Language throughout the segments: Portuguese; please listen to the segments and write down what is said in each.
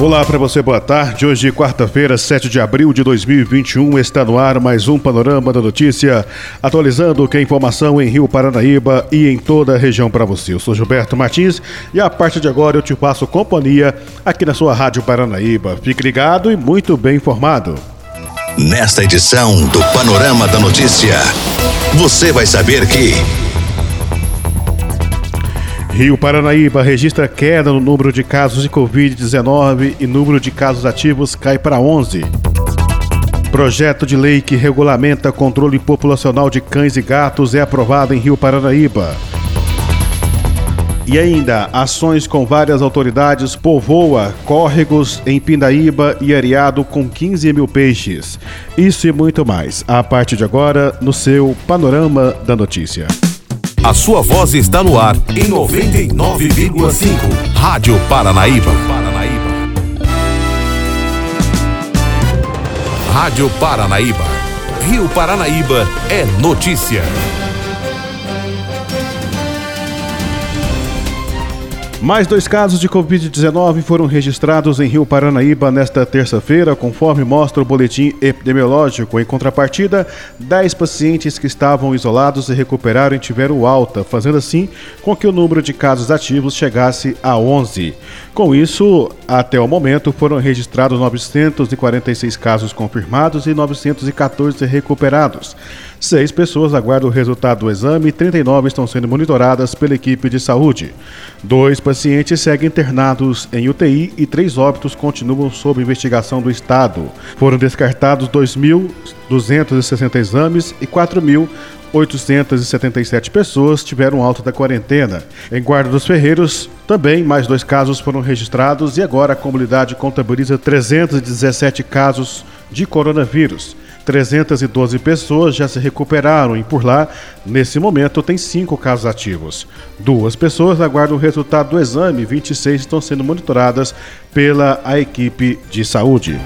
Olá para você, boa tarde. Hoje, quarta-feira, 7 de abril de 2021, está no ar mais um Panorama da Notícia, atualizando que é informação em Rio Paranaíba e em toda a região para você. Eu sou Gilberto Martins e a partir de agora eu te passo companhia aqui na sua Rádio Paranaíba. Fique ligado e muito bem informado. Nesta edição do Panorama da Notícia, você vai saber que. Rio Paranaíba registra queda no número de casos de Covid-19 e número de casos ativos cai para 11. Projeto de lei que regulamenta controle populacional de cães e gatos é aprovado em Rio Paranaíba. E ainda, ações com várias autoridades povoa córregos em Pindaíba e Areado com 15 mil peixes. Isso e muito mais, a partir de agora, no seu Panorama da Notícia. A sua voz está no ar em 99,5. Rádio Paranaíba. Rádio Paranaíba. Rio Paranaíba é notícia. Mais dois casos de Covid-19 foram registrados em Rio Paranaíba nesta terça-feira, conforme mostra o boletim epidemiológico. Em contrapartida, 10 pacientes que estavam isolados e recuperaram e tiveram alta, fazendo assim com que o número de casos ativos chegasse a 11. Com isso, até o momento foram registrados 946 casos confirmados e 914 recuperados. Seis pessoas aguardam o resultado do exame e 39 estão sendo monitoradas pela equipe de saúde. Dois pacientes seguem internados em UTI e três óbitos continuam sob investigação do Estado. Foram descartados 2.260 exames e 4.877 pessoas tiveram alta da quarentena. Em Guarda dos Ferreiros, também mais dois casos foram registrados e agora a comunidade contabiliza 317 casos de coronavírus. 312 pessoas já se recuperaram e por lá, nesse momento, tem cinco casos ativos. Duas pessoas aguardam o resultado do exame, 26 estão sendo monitoradas pela a equipe de saúde.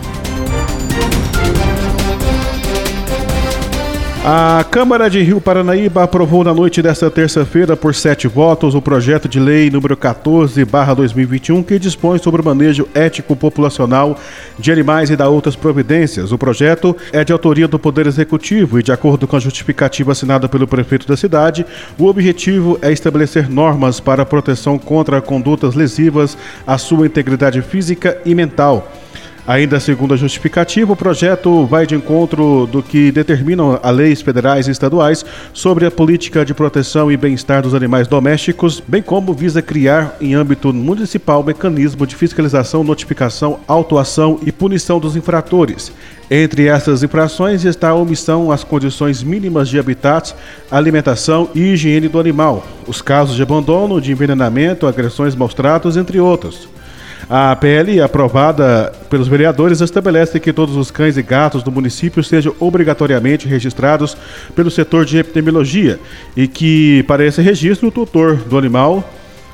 A Câmara de Rio Paranaíba aprovou na noite desta terça-feira, por sete votos, o projeto de lei número 14-2021, que dispõe sobre o manejo ético populacional de animais e da outras providências. O projeto é de autoria do Poder Executivo e, de acordo com a justificativa assinada pelo prefeito da cidade, o objetivo é estabelecer normas para proteção contra condutas lesivas à sua integridade física e mental Ainda segundo a justificativa, o projeto vai de encontro do que determinam as leis federais e estaduais sobre a política de proteção e bem-estar dos animais domésticos, bem como visa criar, em âmbito municipal, mecanismo de fiscalização, notificação, autuação e punição dos infratores. Entre essas infrações está a omissão às condições mínimas de habitat, alimentação e higiene do animal, os casos de abandono, de envenenamento, agressões maus tratos, entre outros. A PL aprovada pelos vereadores estabelece que todos os cães e gatos do município sejam obrigatoriamente registrados pelo setor de epidemiologia e que, para esse registro, o tutor do animal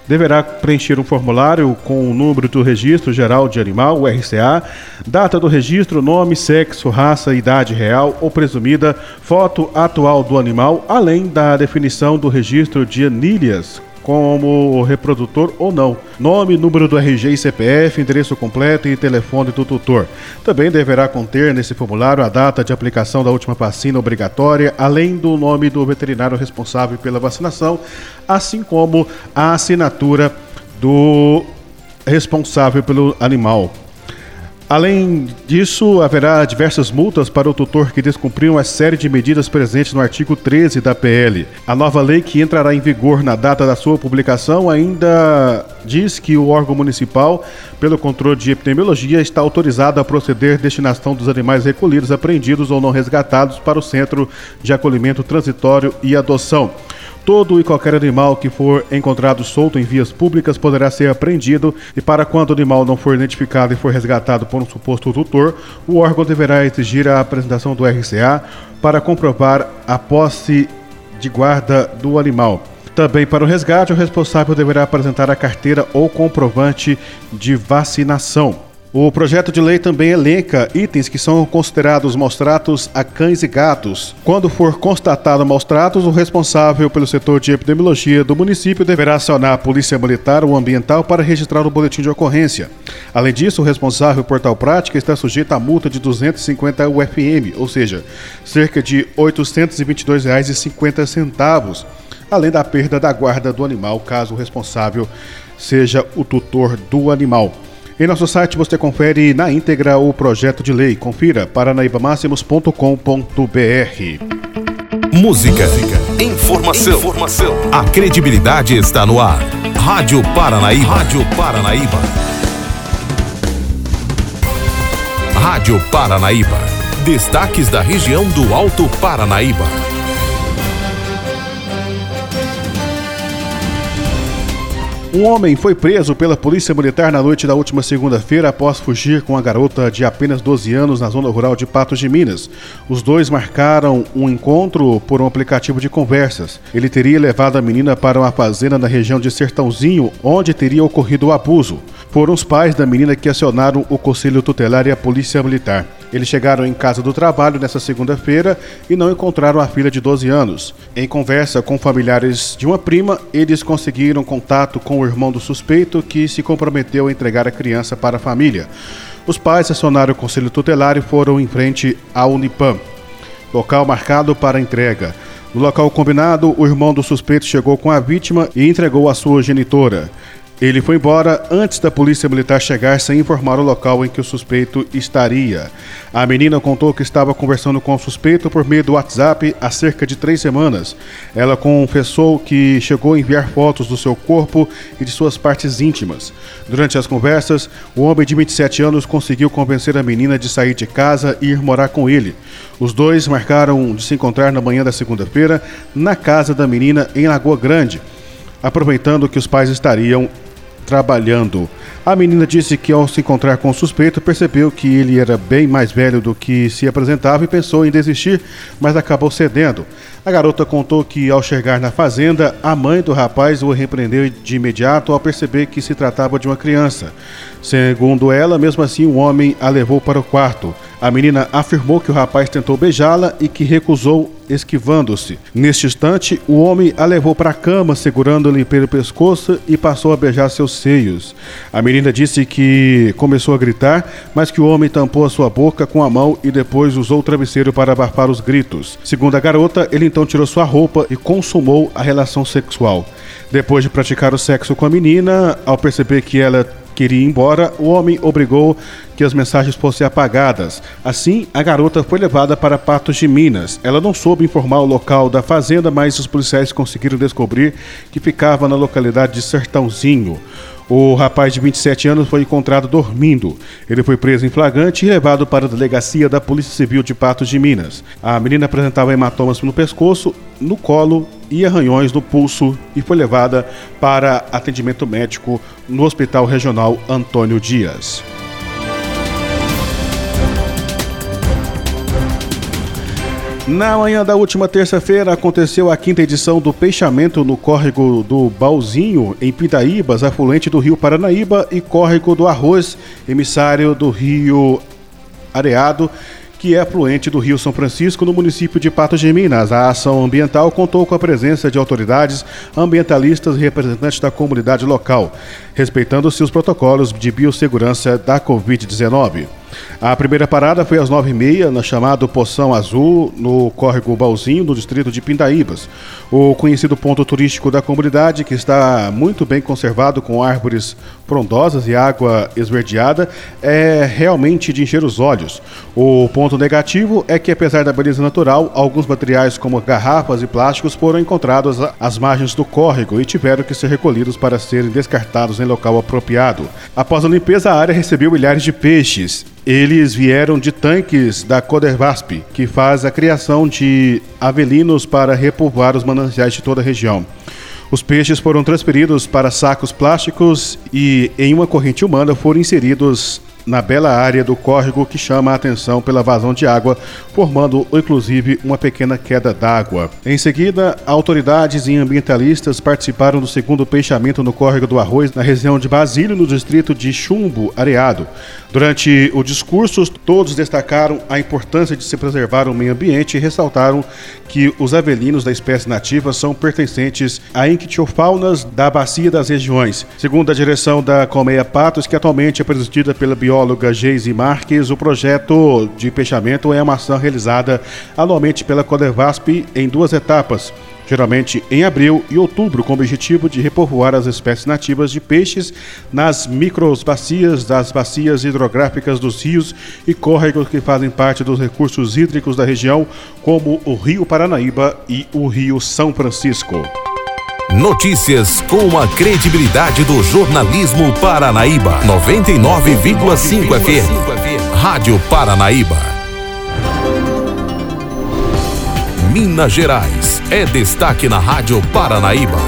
deverá preencher um formulário com o número do registro geral de animal, o RCA, data do registro, nome, sexo, raça, idade real ou presumida, foto atual do animal, além da definição do registro de anilhas como reprodutor ou não. Nome, número do RG e CPF, endereço completo e telefone do tutor. Também deverá conter nesse formulário a data de aplicação da última vacina obrigatória, além do nome do veterinário responsável pela vacinação, assim como a assinatura do responsável pelo animal. Além disso, haverá diversas multas para o tutor que descumpriu uma série de medidas presentes no artigo 13 da PL. A nova lei, que entrará em vigor na data da sua publicação, ainda diz que o órgão municipal, pelo controle de epidemiologia, está autorizado a proceder destinação dos animais recolhidos, apreendidos ou não resgatados para o Centro de Acolhimento Transitório e Adoção. Todo e qualquer animal que for encontrado solto em vias públicas poderá ser apreendido e para quando o animal não for identificado e for resgatado por um suposto tutor, o órgão deverá exigir a apresentação do RCA para comprovar a posse de guarda do animal. Também para o resgate, o responsável deverá apresentar a carteira ou comprovante de vacinação. O projeto de lei também elenca itens que são considerados maus tratos a cães e gatos. Quando for constatado maus tratos, o responsável pelo setor de epidemiologia do município deverá acionar a Polícia Militar ou Ambiental para registrar o boletim de ocorrência. Além disso, o responsável por tal prática está sujeito a multa de 250 UFM, ou seja, cerca de R$ 822,50, além da perda da guarda do animal caso o responsável seja o tutor do animal. Em nosso site você confere na íntegra o projeto de lei. Confira paranaibamáximos.com.br. Música, informação, informação. A credibilidade está no ar. Rádio Paranaíba. Rádio Paranaíba. Rádio Paranaíba. Destaques da região do Alto Paranaíba. Um homem foi preso pela Polícia Militar na noite da última segunda-feira após fugir com a garota de apenas 12 anos na zona rural de Patos de Minas. Os dois marcaram um encontro por um aplicativo de conversas. Ele teria levado a menina para uma fazenda na região de Sertãozinho, onde teria ocorrido o abuso. Foram os pais da menina que acionaram o Conselho Tutelar e a Polícia Militar. Eles chegaram em casa do trabalho nesta segunda-feira e não encontraram a filha de 12 anos. Em conversa com familiares de uma prima, eles conseguiram contato com o irmão do suspeito que se comprometeu a entregar a criança para a família. Os pais acionaram o conselho tutelar e foram em frente ao Unipam, local marcado para entrega. No local combinado, o irmão do suspeito chegou com a vítima e entregou a sua genitora. Ele foi embora antes da polícia militar chegar sem informar o local em que o suspeito estaria. A menina contou que estava conversando com o suspeito por meio do WhatsApp há cerca de três semanas. Ela confessou que chegou a enviar fotos do seu corpo e de suas partes íntimas. Durante as conversas, o homem de 27 anos conseguiu convencer a menina de sair de casa e ir morar com ele. Os dois marcaram de se encontrar na manhã da segunda-feira na casa da menina em Lagoa Grande aproveitando que os pais estariam trabalhando. A menina disse que ao se encontrar com o suspeito percebeu que ele era bem mais velho do que se apresentava e pensou em desistir, mas acabou cedendo. A garota contou que ao chegar na fazenda, a mãe do rapaz o repreendeu de imediato ao perceber que se tratava de uma criança. Segundo ela, mesmo assim, o homem a levou para o quarto. A menina afirmou que o rapaz tentou beijá-la e que recusou, esquivando-se. Neste instante, o homem a levou para a cama, segurando-lhe pelo pescoço e passou a beijar seus seios. A menina disse que começou a gritar, mas que o homem tampou a sua boca com a mão e depois usou o travesseiro para abafar os gritos. Segundo a garota, ele então tirou sua roupa e consumou a relação sexual. Depois de praticar o sexo com a menina, ao perceber que ela queria ir embora, o homem obrigou que as mensagens fossem apagadas. Assim, a garota foi levada para Patos de Minas. Ela não soube informar o local da fazenda, mas os policiais conseguiram descobrir que ficava na localidade de Sertãozinho. O rapaz de 27 anos foi encontrado dormindo. Ele foi preso em flagrante e levado para a delegacia da Polícia Civil de Patos de Minas. A menina apresentava hematomas no pescoço, no colo e arranhões no pulso e foi levada para atendimento médico no Hospital Regional Antônio Dias. Na manhã da última terça-feira aconteceu a quinta edição do peixamento no córrego do Balzinho, em Pindaíbas, afluente do rio Paranaíba, e córrego do Arroz, emissário do rio Areado, que é afluente do Rio São Francisco, no município de Patos de Minas. A ação ambiental contou com a presença de autoridades ambientalistas e representantes da comunidade local, respeitando-se os protocolos de biossegurança da Covid-19. A primeira parada foi às nove e meia, na chamada Poção Azul, no córrego Balzinho, no distrito de Pindaíbas. O conhecido ponto turístico da comunidade, que está muito bem conservado com árvores frondosas e água esverdeada, é realmente de encher os olhos. O ponto negativo é que, apesar da beleza natural, alguns materiais como garrafas e plásticos foram encontrados às margens do córrego e tiveram que ser recolhidos para serem descartados em local apropriado. Após a limpeza, a área recebeu milhares de peixes. Eles vieram de tanques da Codervasp, que faz a criação de avelinos para repovoar os mananciais de toda a região. Os peixes foram transferidos para sacos plásticos e, em uma corrente humana, foram inseridos na bela área do córrego que chama a atenção pela vazão de água, formando inclusive uma pequena queda d'água. Em seguida, autoridades e ambientalistas participaram do segundo peixamento no córrego do Arroz, na região de Basílio, no distrito de Chumbo Areado. Durante o discurso, todos destacaram a importância de se preservar o meio ambiente e ressaltaram que os avelinos da espécie nativa são pertencentes a ictiofaunas da bacia das regiões. Segundo a direção da Colmeia Patos, que atualmente é presidida pela bióloga Geise Marques, o projeto de peixamento é uma ação realizada anualmente pela Codevasp em duas etapas geralmente em abril e outubro, com o objetivo de repovoar as espécies nativas de peixes nas microbacias das bacias hidrográficas dos rios e córregos que fazem parte dos recursos hídricos da região, como o Rio Paranaíba e o Rio São Francisco. Notícias com a credibilidade do jornalismo Paranaíba. 99,5 FM. Rádio Paranaíba. Minas Gerais. É destaque na Rádio Paranaíba.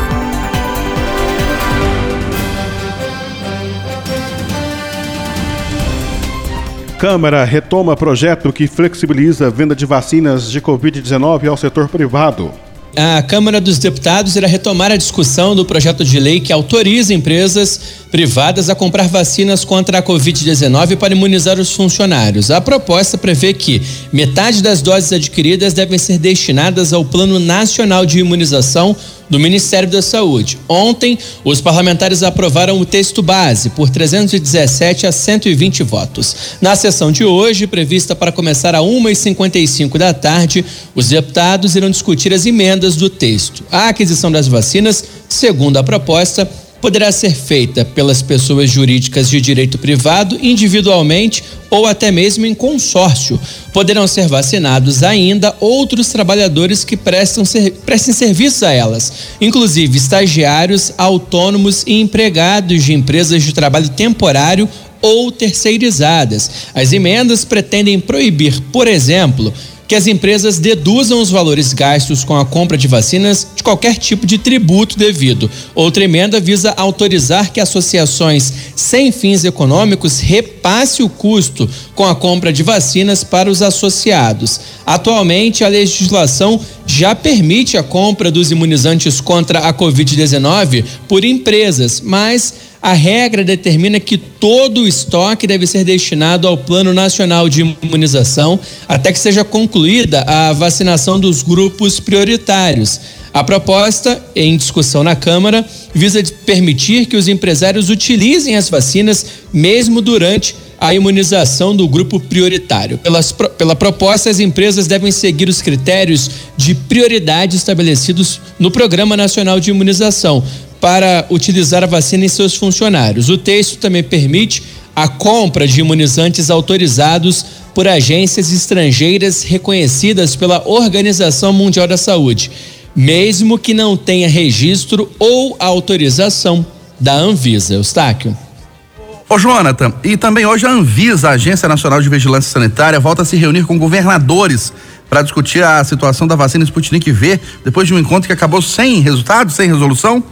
Câmara retoma projeto que flexibiliza a venda de vacinas de Covid-19 ao setor privado a Câmara dos Deputados irá retomar a discussão do projeto de lei que autoriza empresas privadas a comprar vacinas contra a Covid-19 para imunizar os funcionários. A proposta prevê que metade das doses adquiridas devem ser destinadas ao Plano Nacional de Imunização do Ministério da Saúde. Ontem, os parlamentares aprovaram o texto base por 317 a 120 votos. Na sessão de hoje, prevista para começar a 1h55 da tarde, os deputados irão discutir as emendas do texto. A aquisição das vacinas, segundo a proposta, poderá ser feita pelas pessoas jurídicas de direito privado individualmente ou até mesmo em consórcio. Poderão ser vacinados ainda outros trabalhadores que prestam ser, prestem serviços a elas, inclusive estagiários, autônomos e empregados de empresas de trabalho temporário ou terceirizadas. As emendas pretendem proibir, por exemplo, que as empresas deduzam os valores gastos com a compra de vacinas de qualquer tipo de tributo devido. Outra emenda visa autorizar que associações sem fins econômicos repasse o custo com a compra de vacinas para os associados. Atualmente, a legislação já permite a compra dos imunizantes contra a Covid-19 por empresas, mas a regra determina que todo o estoque deve ser destinado ao Plano Nacional de Imunização até que seja concluída a vacinação dos grupos prioritários. A proposta, em discussão na Câmara, visa permitir que os empresários utilizem as vacinas mesmo durante a imunização do grupo prioritário. Pelas, pela proposta, as empresas devem seguir os critérios de prioridade estabelecidos no Programa Nacional de Imunização, para utilizar a vacina em seus funcionários. O texto também permite a compra de imunizantes autorizados por agências estrangeiras reconhecidas pela Organização Mundial da Saúde, mesmo que não tenha registro ou autorização da Anvisa. Eustáquio. Ô, Jonathan, e também hoje a Anvisa, a Agência Nacional de Vigilância Sanitária, volta a se reunir com governadores para discutir a situação da vacina Sputnik V, depois de um encontro que acabou sem resultado, sem resolução?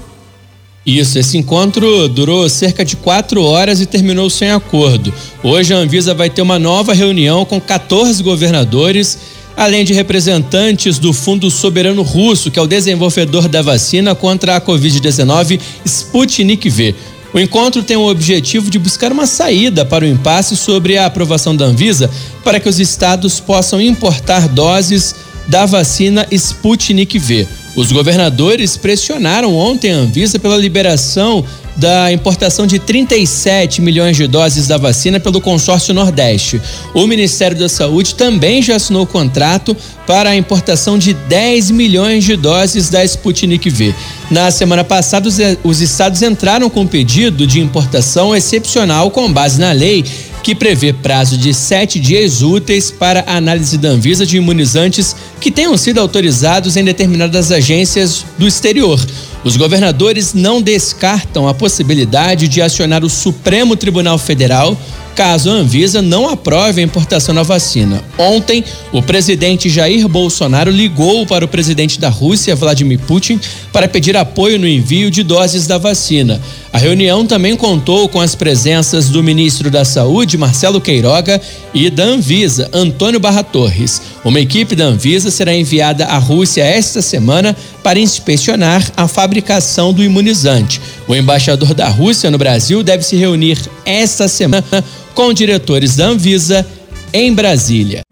Isso, esse encontro durou cerca de quatro horas e terminou sem acordo. Hoje a Anvisa vai ter uma nova reunião com 14 governadores, além de representantes do Fundo Soberano Russo, que é o desenvolvedor da vacina contra a Covid-19 Sputnik V. O encontro tem o objetivo de buscar uma saída para o impasse sobre a aprovação da Anvisa para que os estados possam importar doses da vacina Sputnik V. Os governadores pressionaram ontem a Anvisa pela liberação da importação de 37 milhões de doses da vacina pelo consórcio Nordeste. O Ministério da Saúde também já assinou o contrato para a importação de 10 milhões de doses da Sputnik V. Na semana passada, os estados entraram com pedido de importação excepcional com base na lei que prevê prazo de sete dias úteis para análise da Anvisa de imunizantes que tenham sido autorizados em determinadas agências do exterior. Os governadores não descartam a possibilidade de acionar o Supremo Tribunal Federal caso a Anvisa não aprove a importação da vacina. Ontem, o presidente Jair Bolsonaro ligou para o presidente da Rússia, Vladimir Putin, para pedir apoio no envio de doses da vacina. A reunião também contou com as presenças do ministro da Saúde, Marcelo Queiroga, e da Anvisa, Antônio Barra Torres. Uma equipe da Anvisa será enviada à Rússia esta semana para inspecionar a fabricação do imunizante. O embaixador da Rússia no Brasil deve se reunir esta semana com diretores da Anvisa em Brasília.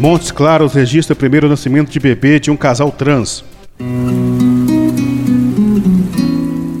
Montes Claros registra o primeiro nascimento de bebê de um casal trans.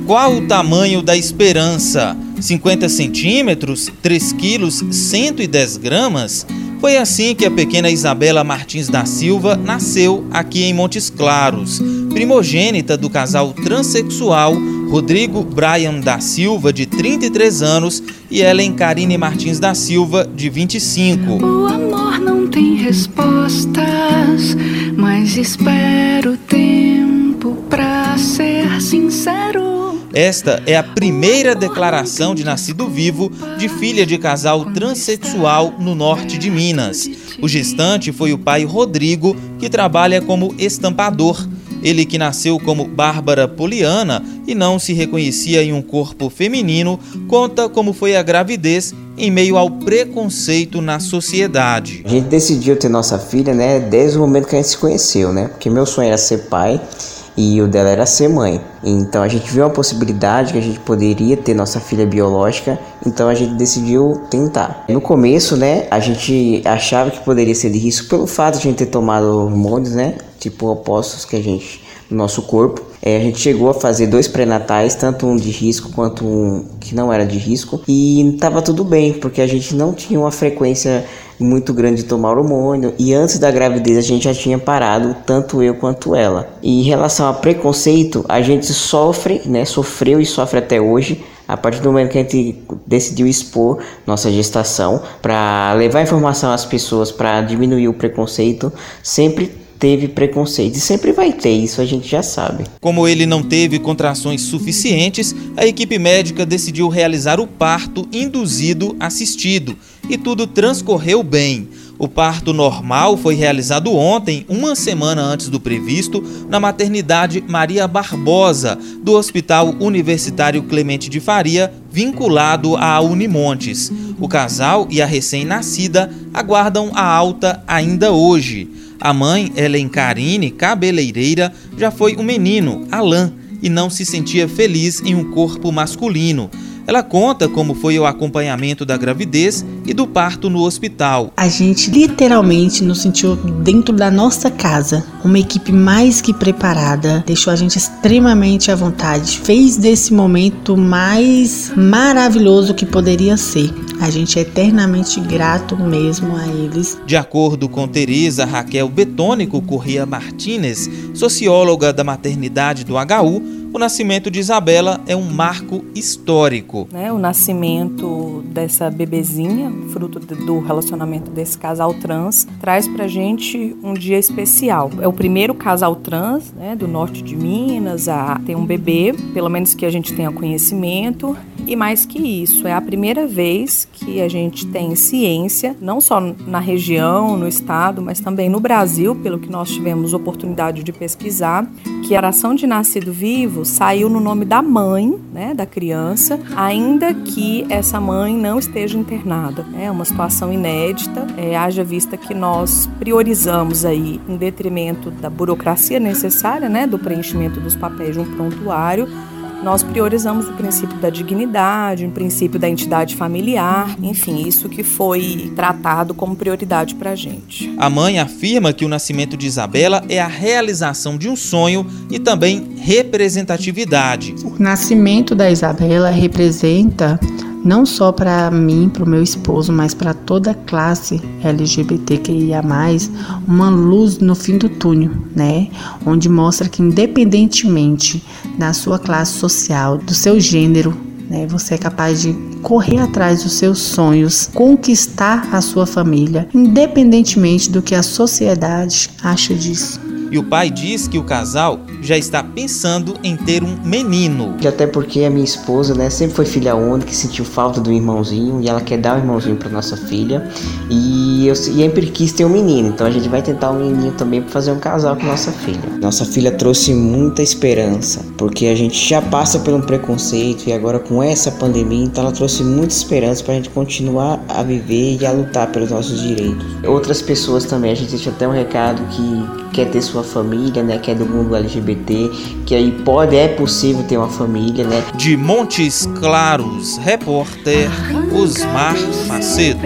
Qual o tamanho da esperança? 50 centímetros? 3 quilos 110 gramas? Foi assim que a pequena Isabela Martins da Silva nasceu aqui em Montes Claros, primogênita do casal transexual Rodrigo Brian da Silva, de 33 anos, e Ellen Karine Martins da Silva, de 25. Tem respostas, mas espero tempo pra ser sincero. Esta é a primeira declaração de nascido vivo de filha de casal transexual no norte de Minas. O gestante foi o pai Rodrigo, que trabalha como estampador. Ele que nasceu como Bárbara Poliana e não se reconhecia em um corpo feminino, conta como foi a gravidez em meio ao preconceito na sociedade. A gente decidiu ter nossa filha, né, desde o momento que a gente se conheceu, né? Porque meu sonho era ser pai e o dela era ser mãe. Então a gente viu a possibilidade que a gente poderia ter nossa filha biológica, então a gente decidiu tentar. No começo, né, a gente achava que poderia ser de risco pelo fato de a gente ter tomado hormônios, né, tipo opostos que a gente no nosso corpo. É, a gente chegou a fazer dois pré-natais, tanto um de risco quanto um que não era de risco, e estava tudo bem, porque a gente não tinha uma frequência muito grande de tomar hormônio e antes da gravidez a gente já tinha parado, tanto eu quanto ela. E em relação a preconceito, a gente sofre, né, sofreu e sofre até hoje a partir do momento que a gente decidiu expor nossa gestação para levar informação às pessoas para diminuir o preconceito, sempre teve preconceito e sempre vai ter, isso a gente já sabe. Como ele não teve contrações suficientes, a equipe médica decidiu realizar o parto induzido assistido e tudo transcorreu bem. O parto normal foi realizado ontem, uma semana antes do previsto, na maternidade Maria Barbosa, do Hospital Universitário Clemente de Faria, vinculado à Unimontes. O casal e a recém-nascida aguardam a alta ainda hoje. A mãe, Ellen Karine, cabeleireira, já foi um menino, Alain, e não se sentia feliz em um corpo masculino. Ela conta como foi o acompanhamento da gravidez e do parto no hospital. A gente literalmente nos sentiu dentro da nossa casa, uma equipe mais que preparada, deixou a gente extremamente à vontade, fez desse momento mais maravilhoso que poderia ser. A gente é eternamente grato mesmo a eles. De acordo com Teresa Raquel Betônico Corria Martinez, socióloga da maternidade do HU, o nascimento de Isabela é um marco histórico. Né, o nascimento dessa bebezinha, fruto do relacionamento desse casal trans, traz pra gente um dia especial. É o primeiro casal trans né, do norte de Minas a ter um bebê, pelo menos que a gente tenha conhecimento. E mais que isso, é a primeira vez que a gente tem ciência, não só na região, no estado, mas também no Brasil, pelo que nós tivemos oportunidade de pesquisar, que a oração de nascido vivo saiu no nome da mãe, né, da criança, ainda que essa mãe não esteja internada. É uma situação inédita, é, haja vista que nós priorizamos aí, em detrimento da burocracia necessária, né, do preenchimento dos papéis de um prontuário, nós priorizamos o princípio da dignidade, o princípio da entidade familiar, enfim, isso que foi tratado como prioridade para a gente. A mãe afirma que o nascimento de Isabela é a realização de um sonho e também representatividade. O nascimento da Isabela representa não só para mim, para o meu esposo, mas para toda a classe LGBTQIA+, uma luz no fim do túnel, né? Onde mostra que independentemente da sua classe social, do seu gênero, né, você é capaz de correr atrás dos seus sonhos, conquistar a sua família, independentemente do que a sociedade acha disso. E o pai diz que o casal já está pensando em ter um menino. Até porque a minha esposa, né, sempre foi filha única, sentiu falta do irmãozinho e ela quer dar o um irmãozinho para nossa filha. E eu sempre quis ter um menino, então a gente vai tentar um menino também para fazer um casal com nossa filha. Nossa filha trouxe muita esperança, porque a gente já passa por um preconceito e agora com essa pandemia, então ela trouxe muita esperança para a gente continuar a viver e a lutar pelos nossos direitos. Outras pessoas também, a gente deixa até um recado que quer ter sua família, né, que é do mundo LGBT, que aí pode, é possível ter uma família, né. De Montes Claros, repórter Osmar Macedo.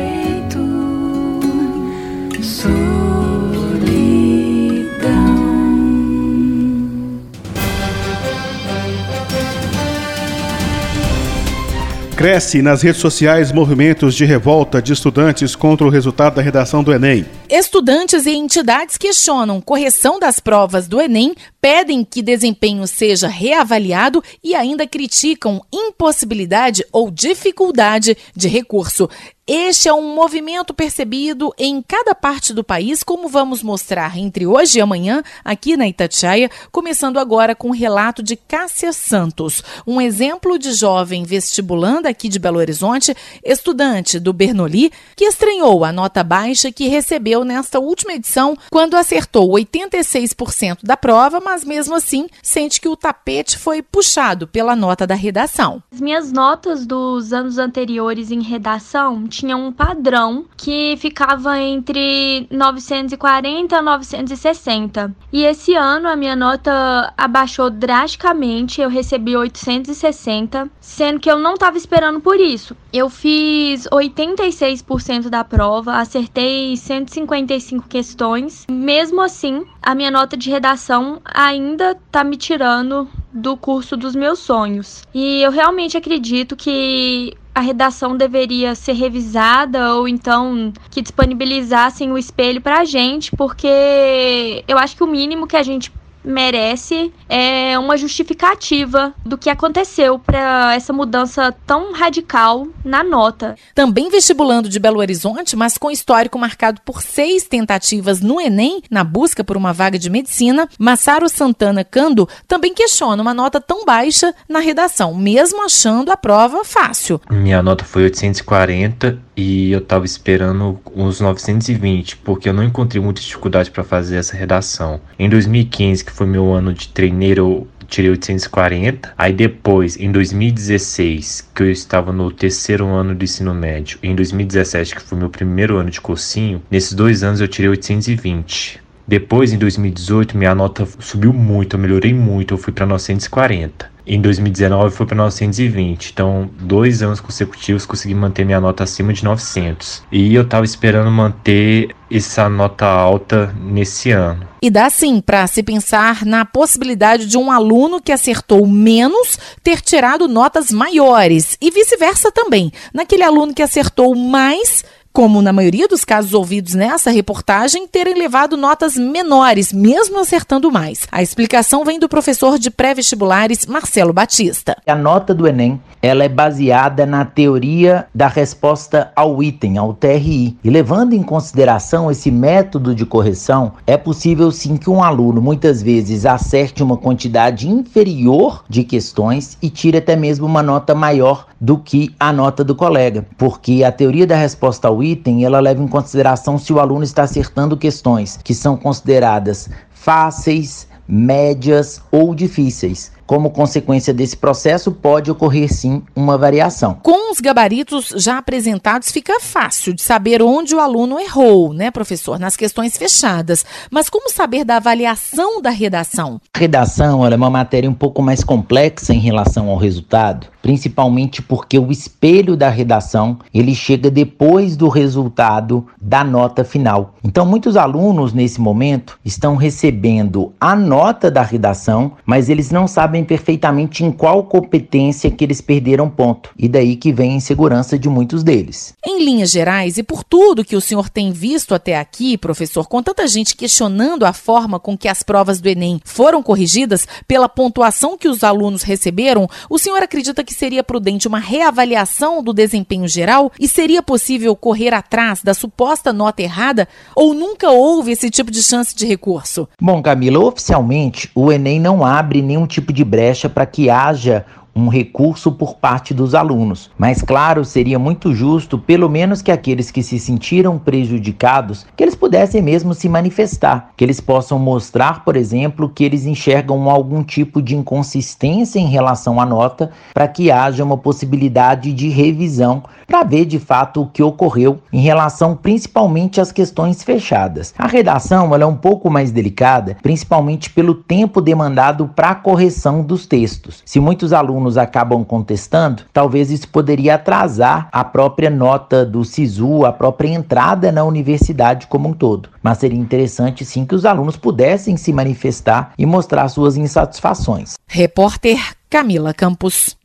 Cresce nas redes sociais movimentos de revolta de estudantes contra o resultado da redação do Enem. Estudantes e entidades questionam correção das provas do Enem, pedem que desempenho seja reavaliado e ainda criticam impossibilidade ou dificuldade de recurso. Este é um movimento percebido em cada parte do país, como vamos mostrar entre hoje e amanhã aqui na Itatiaia, começando agora com o relato de Cássia Santos, um exemplo de jovem vestibulanda aqui de Belo Horizonte, estudante do Bernoulli, que estranhou a nota baixa que recebeu nesta última edição, quando acertou 86% da prova, mas mesmo assim sente que o tapete foi puxado pela nota da redação. As minhas notas dos anos anteriores em redação tinha um padrão que ficava entre 940 a 960. E esse ano a minha nota abaixou drasticamente, eu recebi 860, sendo que eu não estava esperando por isso. Eu fiz 86% da prova, acertei 155 questões. Mesmo assim, a minha nota de redação ainda tá me tirando do curso dos meus sonhos. E eu realmente acredito que a redação deveria ser revisada ou então que disponibilizassem o espelho para a gente, porque eu acho que o mínimo que a gente merece é uma justificativa do que aconteceu para essa mudança tão radical na nota. Também vestibulando de Belo Horizonte, mas com histórico marcado por seis tentativas no Enem na busca por uma vaga de medicina, Massaro Santana Cando também questiona uma nota tão baixa na redação, mesmo achando a prova fácil. Minha nota foi 840 e eu estava esperando uns 920, porque eu não encontrei muita dificuldade para fazer essa redação. Em 2015, que foi meu ano de treineiro, tirei 840. Aí depois, em 2016, que eu estava no terceiro ano do ensino médio, e em 2017, que foi meu primeiro ano de cursinho, nesses dois anos eu tirei 820. Depois, em 2018, minha nota subiu muito, eu melhorei muito, eu fui para 940. Em 2019 foi para 920, então dois anos consecutivos consegui manter minha nota acima de 900. E eu estava esperando manter essa nota alta nesse ano. E dá sim para se pensar na possibilidade de um aluno que acertou menos ter tirado notas maiores e vice-versa também. Naquele aluno que acertou mais como na maioria dos casos ouvidos nessa reportagem, terem levado notas menores, mesmo acertando mais. A explicação vem do professor de pré-vestibulares Marcelo Batista. A nota do Enem ela é baseada na teoria da resposta ao item, ao TRI. E levando em consideração esse método de correção, é possível sim que um aluno muitas vezes acerte uma quantidade inferior de questões e tire até mesmo uma nota maior do que a nota do colega, porque a teoria da resposta ao item ela leva em consideração se o aluno está acertando questões que são consideradas fáceis, médias ou difíceis. Como consequência desse processo, pode ocorrer sim uma variação. Com os gabaritos já apresentados, fica fácil de saber onde o aluno errou, né, professor, nas questões fechadas. Mas como saber da avaliação da redação? A redação é uma matéria um pouco mais complexa em relação ao resultado, principalmente porque o espelho da redação ele chega depois do resultado da nota final. Então, muitos alunos nesse momento estão recebendo a nota da redação, mas eles não sabem sabem perfeitamente em qual competência que eles perderam ponto. E daí que vem a insegurança de muitos deles. Em linhas gerais, e por tudo que o senhor tem visto até aqui, professor, com tanta gente questionando a forma com que as provas do Enem foram corrigidas pela pontuação que os alunos receberam, o senhor acredita que seria prudente uma reavaliação do desempenho geral e seria possível correr atrás da suposta nota errada ou nunca houve esse tipo de chance de recurso? Bom, Camila, oficialmente o Enem não abre nenhum tipo de brecha para que haja um recurso por parte dos alunos. Mas claro, seria muito justo, pelo menos que aqueles que se sentiram prejudicados, que eles pudessem mesmo se manifestar, que eles possam mostrar, por exemplo, que eles enxergam algum tipo de inconsistência em relação à nota, para que haja uma possibilidade de revisão para ver de fato o que ocorreu em relação principalmente às questões fechadas. A redação ela é um pouco mais delicada, principalmente pelo tempo demandado para a correção dos textos. Se muitos alunos acabam contestando, talvez isso poderia atrasar a própria nota do SISU, a própria entrada na universidade como um todo. Mas seria interessante sim que os alunos pudessem se manifestar e mostrar suas insatisfações. Repórter Camila Campos.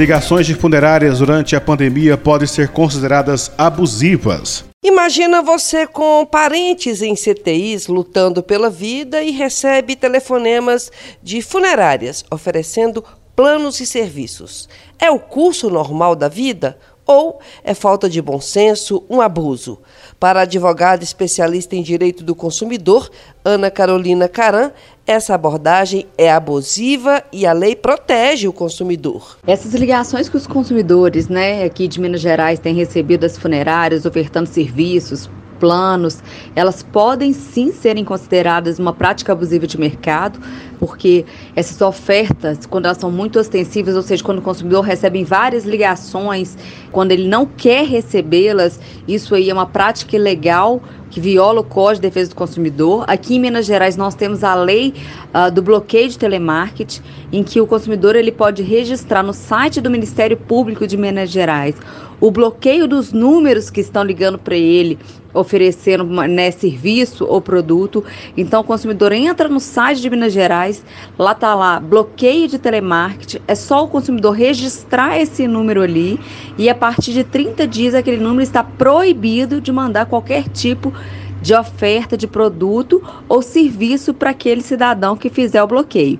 Ligações de funerárias durante a pandemia podem ser consideradas abusivas. Imagina você com parentes em CTIs lutando pela vida e recebe telefonemas de funerárias oferecendo planos e serviços. É o curso normal da vida? ou é falta de bom senso, um abuso. Para a advogada especialista em direito do consumidor, Ana Carolina Caran, essa abordagem é abusiva e a lei protege o consumidor. Essas ligações que os consumidores, né, aqui de Minas Gerais têm recebido das funerárias ofertando serviços, planos, elas podem sim serem consideradas uma prática abusiva de mercado, porque essas ofertas, quando elas são muito ostensivas, ou seja, quando o consumidor recebe várias ligações, quando ele não quer recebê-las, isso aí é uma prática ilegal que viola o Código de Defesa do Consumidor. Aqui em Minas Gerais nós temos a lei uh, do bloqueio de telemarketing, em que o consumidor ele pode registrar no site do Ministério Público de Minas Gerais o bloqueio dos números que estão ligando para ele, oferecendo né, serviço ou produto. Então o consumidor entra no site de Minas Gerais, lá tá lá bloqueio de telemarketing, é só o consumidor registrar esse número ali e a partir de 30 dias aquele número está proibido de mandar qualquer tipo de oferta de produto ou serviço para aquele cidadão que fizer o bloqueio.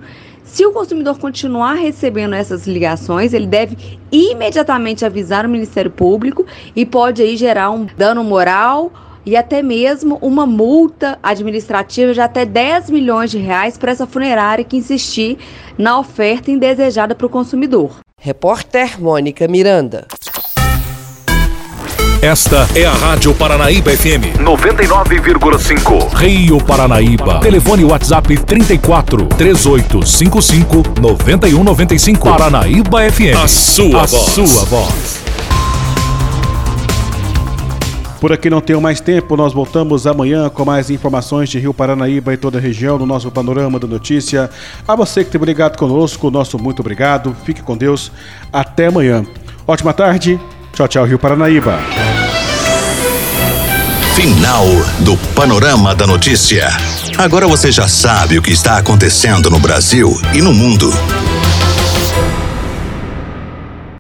Se o consumidor continuar recebendo essas ligações, ele deve imediatamente avisar o Ministério Público e pode aí gerar um dano moral e até mesmo uma multa administrativa de até 10 milhões de reais para essa funerária que insistir na oferta indesejada para o consumidor. Repórter Mônica Miranda. Esta é a Rádio Paranaíba FM 99,5. Rio Paranaíba. Telefone WhatsApp 34 3855 9195. Paranaíba FM. A sua a voz. Sua voz. Por aqui não tenho mais tempo, nós voltamos amanhã com mais informações de Rio Paranaíba e toda a região no nosso panorama da notícia. A você que tem ligado conosco, nosso muito obrigado. Fique com Deus. Até amanhã. Ótima tarde. Tchau, tchau, Rio Paranaíba. Final do Panorama da Notícia. Agora você já sabe o que está acontecendo no Brasil e no mundo.